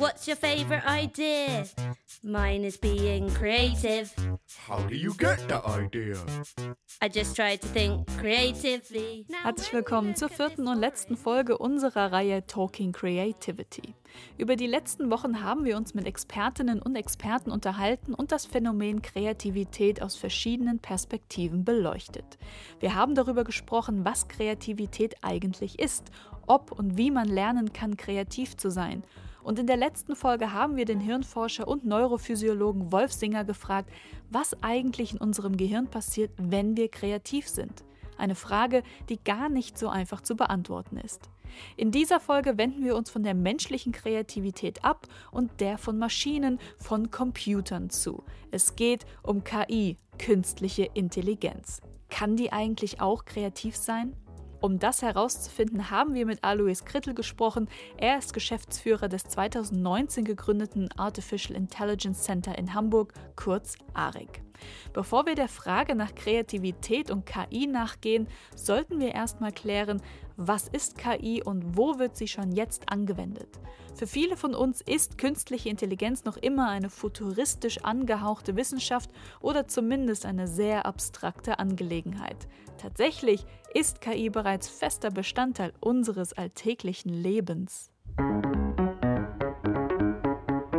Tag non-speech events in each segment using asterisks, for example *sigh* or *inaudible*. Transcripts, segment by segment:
What's your favorite idea? Mine is being creative. How do you get the idea? I just try to think creatively. Herzlich willkommen zur vierten und letzten Folge unserer Reihe Talking Creativity. Über die letzten Wochen haben wir uns mit Expertinnen und Experten unterhalten und das Phänomen Kreativität aus verschiedenen Perspektiven beleuchtet. Wir haben darüber gesprochen, was Kreativität eigentlich ist, ob und wie man lernen kann, kreativ zu sein – und in der letzten Folge haben wir den Hirnforscher und Neurophysiologen Wolf Singer gefragt, was eigentlich in unserem Gehirn passiert, wenn wir kreativ sind. Eine Frage, die gar nicht so einfach zu beantworten ist. In dieser Folge wenden wir uns von der menschlichen Kreativität ab und der von Maschinen, von Computern zu. Es geht um KI, künstliche Intelligenz. Kann die eigentlich auch kreativ sein? Um das herauszufinden, haben wir mit Alois Krittel gesprochen. Er ist Geschäftsführer des 2019 gegründeten Artificial Intelligence Center in Hamburg, kurz ARIC. Bevor wir der Frage nach Kreativität und KI nachgehen, sollten wir erstmal klären, was ist KI und wo wird sie schon jetzt angewendet. Für viele von uns ist künstliche Intelligenz noch immer eine futuristisch angehauchte Wissenschaft oder zumindest eine sehr abstrakte Angelegenheit. Tatsächlich ist KI bereits fester Bestandteil unseres alltäglichen Lebens.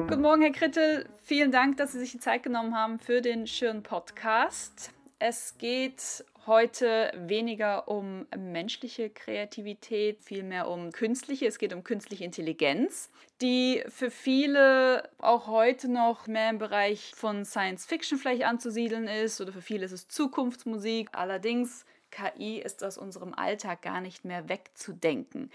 Guten Morgen, Herr Krittel. Vielen Dank, dass Sie sich die Zeit genommen haben für den schönen Podcast. Es geht heute weniger um menschliche Kreativität, vielmehr um künstliche. Es geht um künstliche Intelligenz, die für viele auch heute noch mehr im Bereich von Science Fiction vielleicht anzusiedeln ist oder für viele ist es Zukunftsmusik. Allerdings KI ist aus unserem Alltag gar nicht mehr wegzudenken.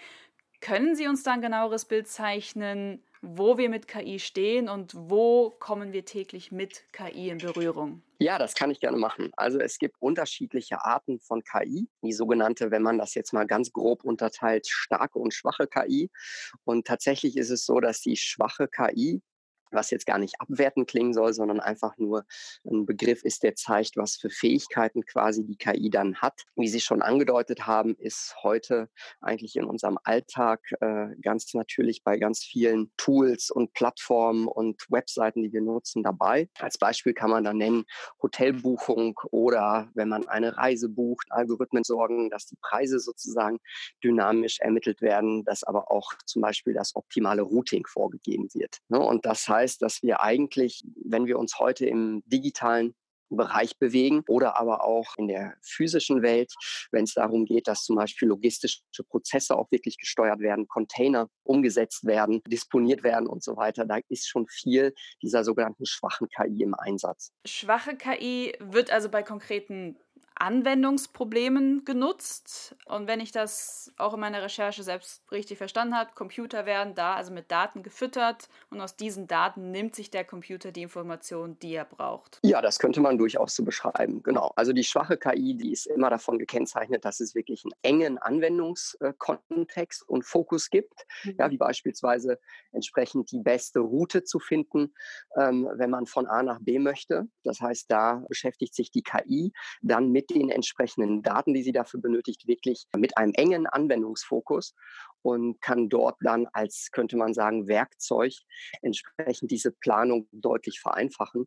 Können Sie uns da ein genaueres Bild zeichnen, wo wir mit KI stehen und wo kommen wir täglich mit KI in Berührung? Ja, das kann ich gerne machen. Also es gibt unterschiedliche Arten von KI. Die sogenannte, wenn man das jetzt mal ganz grob unterteilt, starke und schwache KI. Und tatsächlich ist es so, dass die schwache KI was jetzt gar nicht abwertend klingen soll, sondern einfach nur ein Begriff ist, der zeigt, was für Fähigkeiten quasi die KI dann hat. Wie Sie schon angedeutet haben, ist heute eigentlich in unserem Alltag äh, ganz natürlich bei ganz vielen Tools und Plattformen und Webseiten, die wir nutzen, dabei. Als Beispiel kann man dann nennen Hotelbuchung oder wenn man eine Reise bucht, Algorithmen sorgen, dass die Preise sozusagen dynamisch ermittelt werden, dass aber auch zum Beispiel das optimale Routing vorgegeben wird. Ne? Und das heißt, heißt, dass wir eigentlich, wenn wir uns heute im digitalen Bereich bewegen oder aber auch in der physischen Welt, wenn es darum geht, dass zum Beispiel logistische Prozesse auch wirklich gesteuert werden, Container umgesetzt werden, disponiert werden und so weiter. Da ist schon viel dieser sogenannten schwachen KI im Einsatz. Schwache KI wird also bei konkreten Anwendungsproblemen genutzt. Und wenn ich das auch in meiner Recherche selbst richtig verstanden habe, Computer werden da also mit Daten gefüttert und aus diesen Daten nimmt sich der Computer die Information, die er braucht. Ja, das könnte man durchaus so beschreiben. Genau. Also die schwache KI, die ist immer davon gekennzeichnet, dass es wirklich einen engen Anwendungskontext und Fokus gibt. Mhm. Ja, wie beispielsweise entsprechend die beste Route zu finden, ähm, wenn man von A nach B möchte. Das heißt, da beschäftigt sich die KI dann mit den entsprechenden Daten, die sie dafür benötigt, wirklich mit einem engen Anwendungsfokus und kann dort dann als, könnte man sagen, Werkzeug entsprechend diese Planung deutlich vereinfachen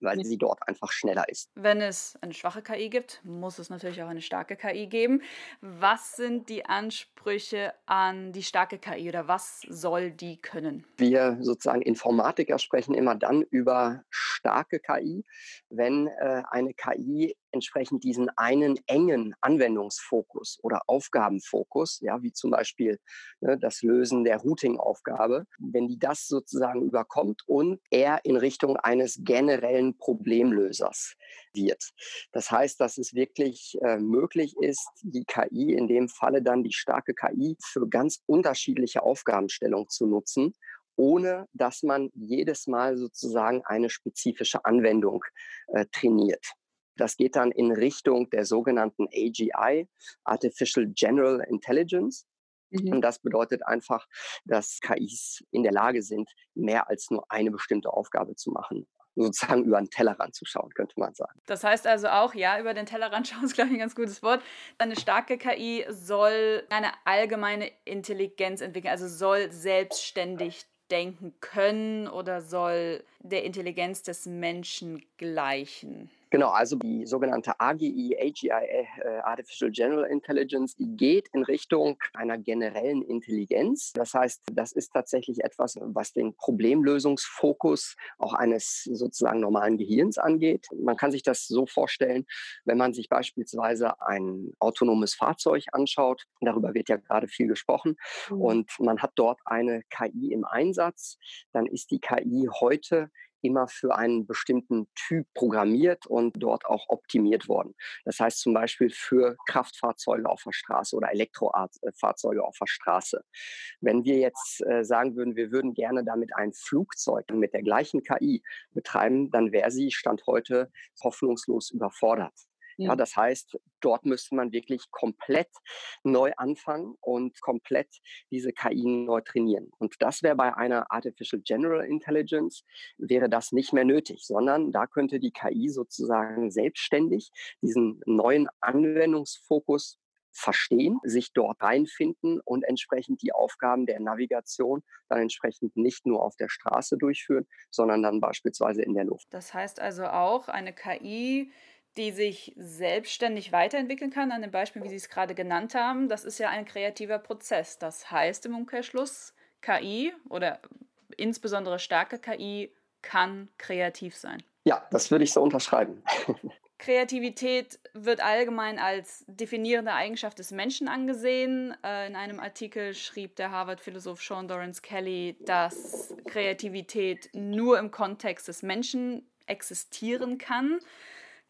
weil sie dort einfach schneller ist. Wenn es eine schwache KI gibt, muss es natürlich auch eine starke KI geben. Was sind die Ansprüche an die starke KI oder was soll die können? Wir sozusagen Informatiker sprechen immer dann über starke KI, wenn äh, eine KI entsprechend diesen einen engen Anwendungsfokus oder Aufgabenfokus, ja, wie zum Beispiel ne, das Lösen der Routing-Aufgabe, wenn die das sozusagen überkommt und er in Richtung eines generellen Problemlösers wird. Das heißt, dass es wirklich äh, möglich ist, die KI, in dem Falle dann die starke KI, für ganz unterschiedliche Aufgabenstellungen zu nutzen ohne dass man jedes Mal sozusagen eine spezifische Anwendung äh, trainiert. Das geht dann in Richtung der sogenannten AGI, Artificial General Intelligence. Mhm. Und das bedeutet einfach, dass KIs in der Lage sind, mehr als nur eine bestimmte Aufgabe zu machen sozusagen über den Tellerrand zu schauen, könnte man sagen. Das heißt also auch, ja, über den Tellerrand *laughs* schauen ist, glaube ich, ein ganz gutes Wort. Eine starke KI soll eine allgemeine Intelligenz entwickeln, also soll selbstständig denken können oder soll der Intelligenz des Menschen gleichen? Genau, also die sogenannte AGI, AGI, äh, Artificial General Intelligence, die geht in Richtung einer generellen Intelligenz. Das heißt, das ist tatsächlich etwas, was den Problemlösungsfokus auch eines sozusagen normalen Gehirns angeht. Man kann sich das so vorstellen, wenn man sich beispielsweise ein autonomes Fahrzeug anschaut, darüber wird ja gerade viel gesprochen, mhm. und man hat dort eine KI im Einsatz, dann ist die KI heute immer für einen bestimmten Typ programmiert und dort auch optimiert worden. Das heißt zum Beispiel für Kraftfahrzeuge auf der Straße oder Elektrofahrzeuge auf der Straße. Wenn wir jetzt äh, sagen würden, wir würden gerne damit ein Flugzeug mit der gleichen KI betreiben, dann wäre sie Stand heute hoffnungslos überfordert. Ja, das heißt, dort müsste man wirklich komplett neu anfangen und komplett diese KI neu trainieren. Und das wäre bei einer Artificial General Intelligence, wäre das nicht mehr nötig, sondern da könnte die KI sozusagen selbstständig diesen neuen Anwendungsfokus verstehen, sich dort reinfinden und entsprechend die Aufgaben der Navigation dann entsprechend nicht nur auf der Straße durchführen, sondern dann beispielsweise in der Luft. Das heißt also auch, eine KI die sich selbstständig weiterentwickeln kann, an dem Beispiel, wie Sie es gerade genannt haben, das ist ja ein kreativer Prozess. Das heißt im Umkehrschluss, KI oder insbesondere starke KI kann kreativ sein. Ja, das würde ich so unterschreiben. *laughs* Kreativität wird allgemein als definierende Eigenschaft des Menschen angesehen. Äh, in einem Artikel schrieb der Harvard-Philosoph Sean Dorrance Kelly, dass Kreativität nur im Kontext des Menschen existieren kann.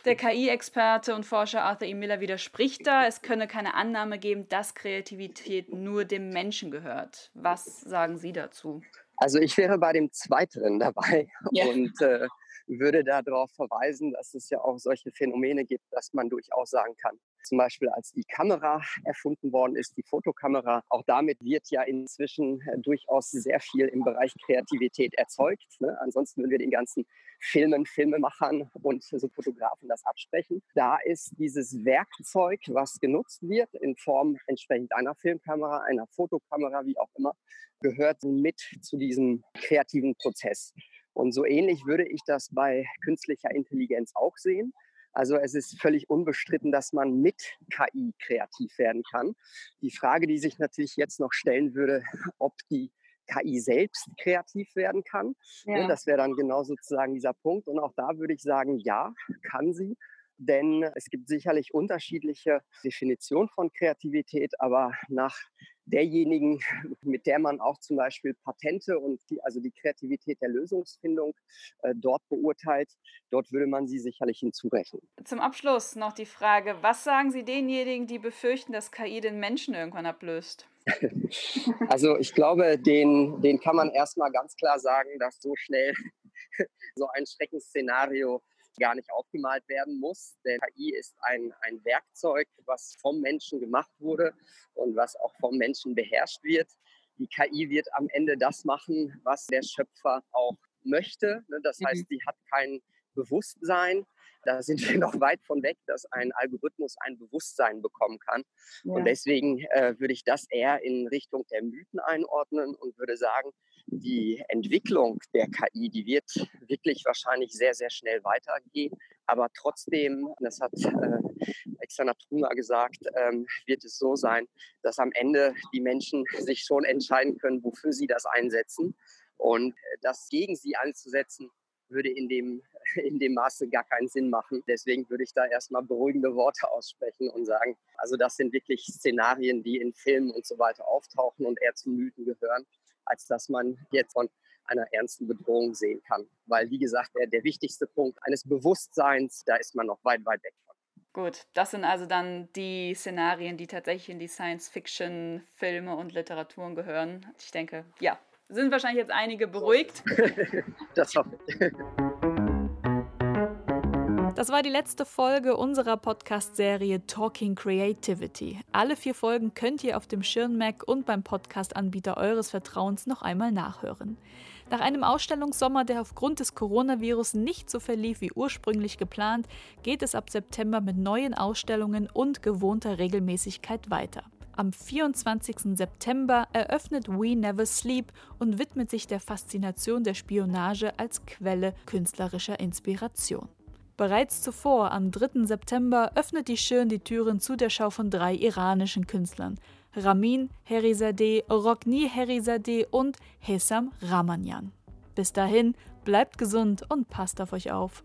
Der KI-Experte und Forscher Arthur E. Miller widerspricht da. Es könne keine Annahme geben, dass Kreativität nur dem Menschen gehört. Was sagen Sie dazu? Also ich wäre bei dem Zweiteren dabei ja. und äh, würde darauf verweisen, dass es ja auch solche Phänomene gibt, dass man durchaus sagen kann, zum Beispiel als die Kamera erfunden worden ist, die Fotokamera, auch damit wird ja inzwischen äh, durchaus sehr viel im Bereich Kreativität erzeugt. Ne? Ansonsten würden wir den ganzen Filmen, Filmemachern und so Fotografen das absprechen. Da ist dieses Werkzeug, was genutzt wird in Form entsprechend einer Filmkamera, einer Fotokamera, wie auch immer, gehört mit zu diesem kreativen Prozess. Und so ähnlich würde ich das bei künstlicher Intelligenz auch sehen. Also es ist völlig unbestritten, dass man mit KI kreativ werden kann. Die Frage, die sich natürlich jetzt noch stellen würde, *laughs* ob die KI selbst kreativ werden kann. Ne, ja. Das wäre dann genau sozusagen dieser Punkt. Und auch da würde ich sagen, ja, kann sie. Denn es gibt sicherlich unterschiedliche Definitionen von Kreativität, aber nach derjenigen, *laughs* mit der man auch zum Beispiel Patente und die, also die Kreativität der Lösungsfindung äh, dort beurteilt, dort würde man sie sicherlich hinzurechnen. Zum Abschluss noch die Frage, was sagen Sie denjenigen, die befürchten, dass KI den Menschen irgendwann ablöst? *laughs* *laughs* Also ich glaube, den, den kann man erstmal ganz klar sagen, dass so schnell so ein Schreckensszenario gar nicht aufgemalt werden muss. Denn KI ist ein, ein Werkzeug, was vom Menschen gemacht wurde und was auch vom Menschen beherrscht wird. Die KI wird am Ende das machen, was der Schöpfer auch möchte. Ne, das heißt, mhm. sie hat kein Bewusstsein. Da sind wir *laughs* noch weit von weg, dass ein Algorithmus ein Bewusstsein bekommen kann. Ja. Und deswegen äh, würde ich das eher in Richtung der Mythen einordnen und würde sagen, die Entwicklung der KI, die wird wirklich wahrscheinlich sehr, sehr schnell weitergehen. Aber trotzdem, das hat äh, Alexander Trunger gesagt, ähm, wird es so sein, dass am Ende die Menschen sich schon entscheiden können, wofür sie das einsetzen. Und das gegen sie einzusetzen, würde in dem, in dem Maße gar keinen Sinn machen. Deswegen würde ich da erstmal beruhigende Worte aussprechen und sagen, also das sind wirklich Szenarien, die in Filmen und so weiter auftauchen und eher zu Mythen gehören als dass man jetzt von einer ernsten Bedrohung sehen kann. Weil, wie gesagt, der, der wichtigste Punkt eines Bewusstseins, da ist man noch weit, weit weg von. Gut, das sind also dann die Szenarien, die tatsächlich in die Science-Fiction, Filme und Literaturen gehören. Ich denke, ja, sind wahrscheinlich jetzt einige beruhigt. *laughs* das hoffe ich. Das war die letzte Folge unserer Podcast-Serie Talking Creativity. Alle vier Folgen könnt ihr auf dem Schirnmac und beim Podcast-Anbieter eures Vertrauens noch einmal nachhören. Nach einem Ausstellungssommer, der aufgrund des Coronavirus nicht so verlief wie ursprünglich geplant, geht es ab September mit neuen Ausstellungen und gewohnter Regelmäßigkeit weiter. Am 24. September eröffnet We Never Sleep und widmet sich der Faszination der Spionage als Quelle künstlerischer Inspiration. Bereits zuvor, am 3. September, öffnet die Schirn die Türen zu der Schau von drei iranischen Künstlern: Ramin Herizadeh, Rokni Herizadeh und Hesam Ramanyan. Bis dahin, bleibt gesund und passt auf euch auf.